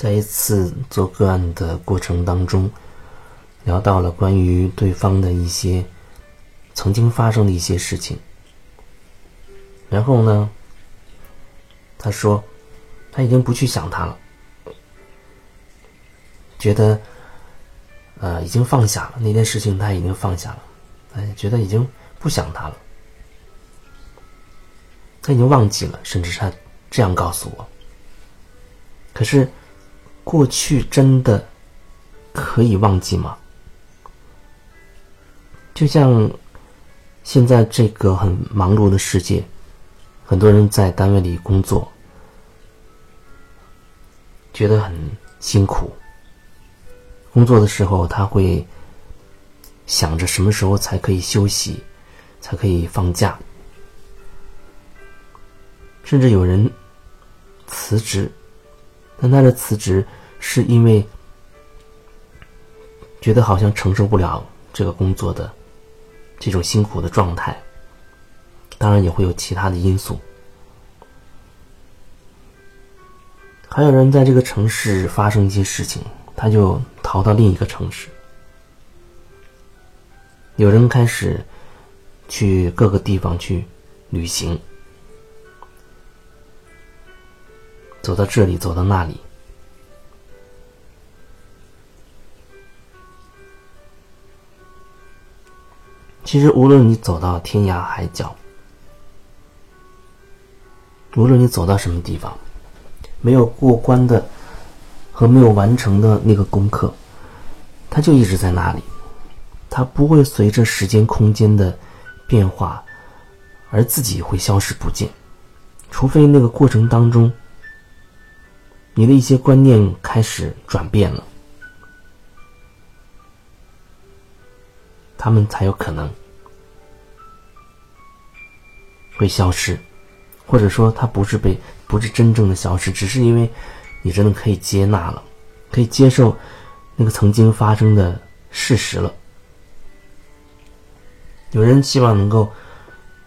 在一次做个案的过程当中，聊到了关于对方的一些曾经发生的一些事情。然后呢，他说他已经不去想他了，觉得呃已经放下了那件事情，他已经放下了，哎，觉得已经不想他了，他已经忘记了，甚至他这样告诉我。可是过去真的可以忘记吗？就像现在这个很忙碌的世界。很多人在单位里工作，觉得很辛苦。工作的时候，他会想着什么时候才可以休息，才可以放假。甚至有人辞职，但他的辞职是因为觉得好像承受不了这个工作的这种辛苦的状态。当然也会有其他的因素，还有人在这个城市发生一些事情，他就逃到另一个城市。有人开始去各个地方去旅行，走到这里，走到那里。其实，无论你走到天涯海角。无论你走到什么地方，没有过关的和没有完成的那个功课，它就一直在那里，它不会随着时间空间的变化而自己会消失不见，除非那个过程当中你的一些观念开始转变了，他们才有可能会消失。或者说，它不是被不是真正的消失，只是因为你真的可以接纳了，可以接受那个曾经发生的事实了。有人希望能够，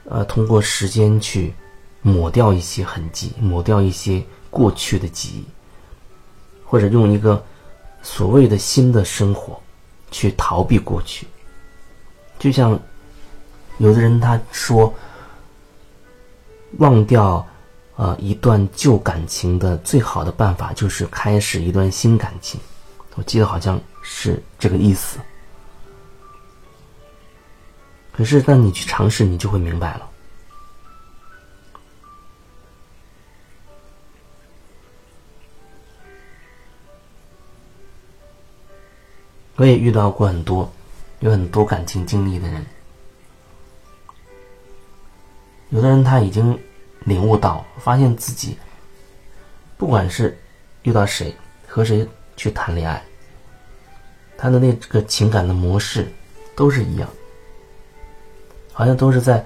呃，通过时间去抹掉一些痕迹，抹掉一些过去的记忆，或者用一个所谓的新的生活去逃避过去。就像有的人他说。忘掉，呃，一段旧感情的最好的办法就是开始一段新感情。我记得好像是这个意思。可是，当你去尝试，你就会明白了。我也遇到过很多有很多感情经历的人。有的人他已经领悟到，发现自己不管是遇到谁和谁去谈恋爱，他的那个情感的模式都是一样，好像都是在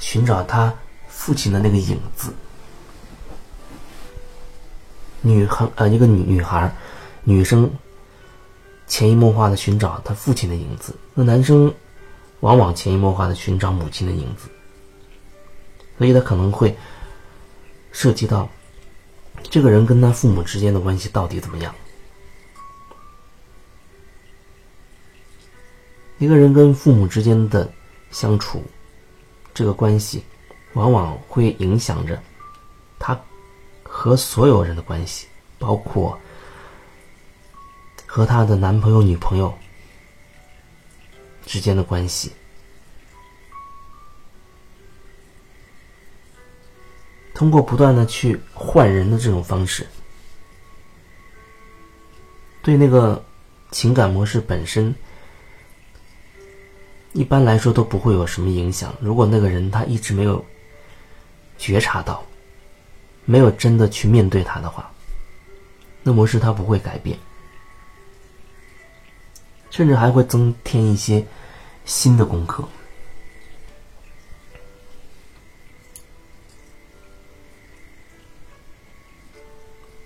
寻找他父亲的那个影子。女孩呃，一个女女孩，女生潜移默化的寻找他父亲的影子，那男生往往潜移默化的寻找母亲的影子。所以，他可能会涉及到这个人跟他父母之间的关系到底怎么样。一个人跟父母之间的相处，这个关系，往往会影响着他和所有人的关系，包括和他的男朋友、女朋友之间的关系。通过不断的去换人的这种方式，对那个情感模式本身，一般来说都不会有什么影响。如果那个人他一直没有觉察到，没有真的去面对他的话，那模式他不会改变，甚至还会增添一些新的功课。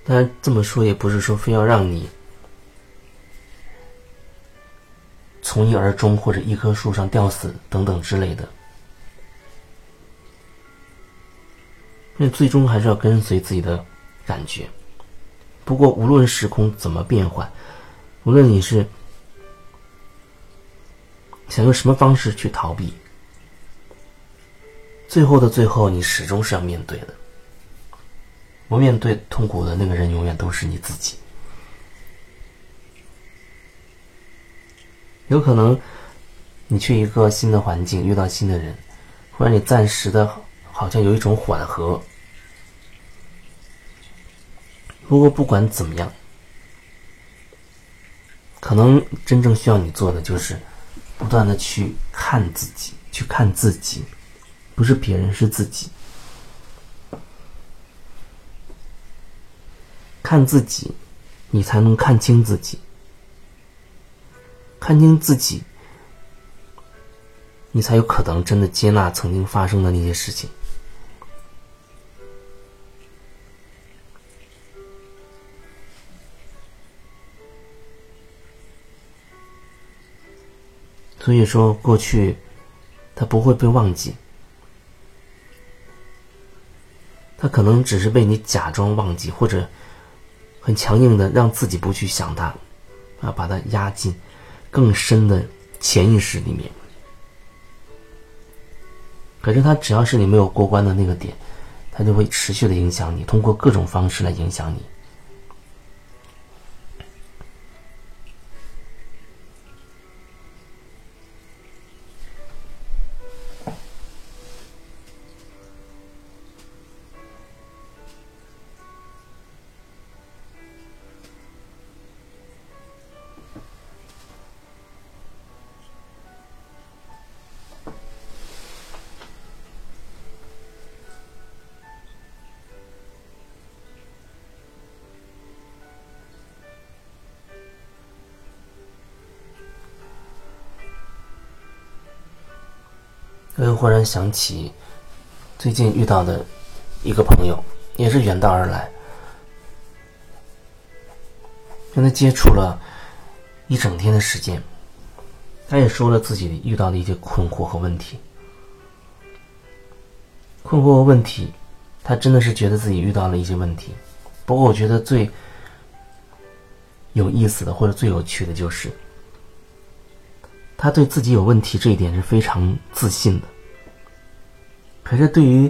当然，这么说也不是说非要让你从一而终，或者一棵树上吊死等等之类的。那最终还是要跟随自己的感觉，不过无论时空怎么变换，无论你是想用什么方式去逃避，最后的最后，你始终是要面对的。不面对痛苦的那个人，永远都是你自己。有可能，你去一个新的环境，遇到新的人，会让你暂时的，好像有一种缓和。不过不管怎么样，可能真正需要你做的就是，不断的去看自己，去看自己，不是别人，是自己。看自己，你才能看清自己。看清自己，你才有可能真的接纳曾经发生的那些事情。所以说，过去它不会被忘记，它可能只是被你假装忘记，或者很强硬的让自己不去想它，啊，把它压进。更深的潜意识里面，可是他只要是你没有过关的那个点，他就会持续的影响你，通过各种方式来影响你。我又忽然想起，最近遇到的一个朋友，也是远道而来，跟他接触了一整天的时间，他也说了自己遇到的一些困惑和问题。困惑和问题，他真的是觉得自己遇到了一些问题。不过，我觉得最有意思的或者最有趣的就是。他对自己有问题这一点是非常自信的，可是对于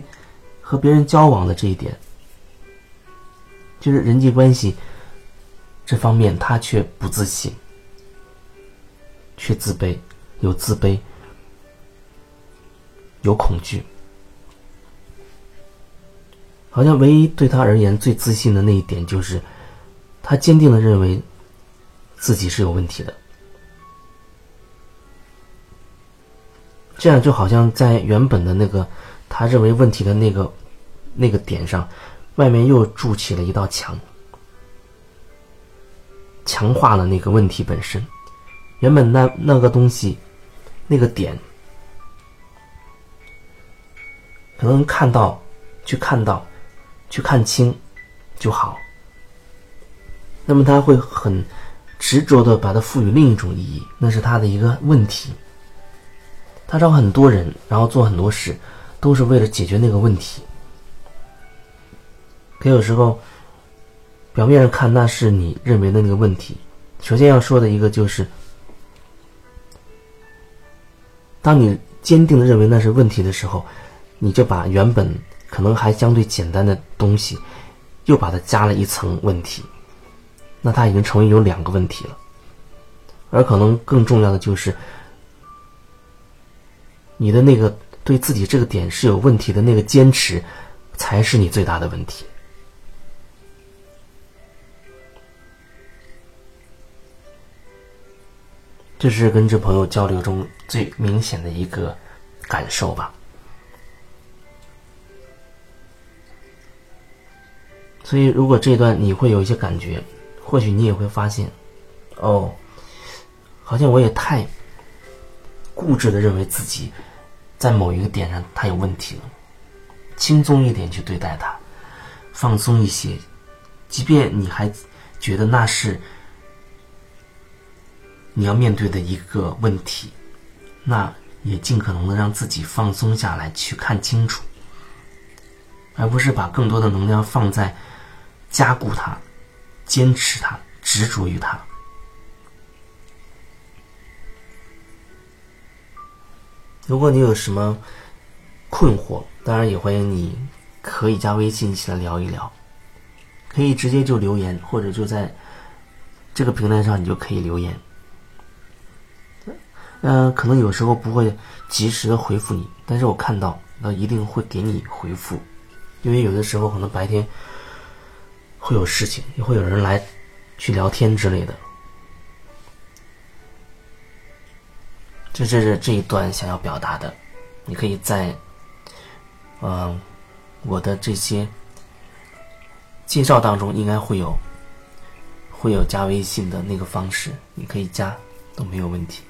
和别人交往的这一点，就是人际关系这方面，他却不自信，却自卑，有自卑，有恐惧，好像唯一对他而言最自信的那一点，就是他坚定的认为自己是有问题的。这样就好像在原本的那个他认为问题的那个那个点上，外面又筑起了一道墙，强化了那个问题本身。原本那那个东西，那个点，可能看到，去看到，去看清就好。那么他会很执着的把它赋予另一种意义，那是他的一个问题。他找很多人，然后做很多事，都是为了解决那个问题。可有时候，表面上看那是你认为的那个问题。首先要说的一个就是，当你坚定的认为那是问题的时候，你就把原本可能还相对简单的东西，又把它加了一层问题，那它已经成为有两个问题了。而可能更重要的就是。你的那个对自己这个点是有问题的那个坚持，才是你最大的问题。这是跟这朋友交流中最明显的一个感受吧。所以，如果这段你会有一些感觉，或许你也会发现，哦，好像我也太固执的认为自己。在某一个点上，他有问题了，轻松一点去对待他，放松一些，即便你还觉得那是你要面对的一个问题，那也尽可能的让自己放松下来，去看清楚，而不是把更多的能量放在加固它、坚持它，执着于它。如果你有什么困惑，当然也欢迎你可以加微信一起来聊一聊，可以直接就留言，或者就在这个平台上你就可以留言。嗯，可能有时候不会及时的回复你，但是我看到，那一定会给你回复，因为有的时候可能白天会有事情，也会有人来去聊天之类的。这这这这一段想要表达的，你可以在，嗯，我的这些介绍当中应该会有，会有加微信的那个方式，你可以加都没有问题。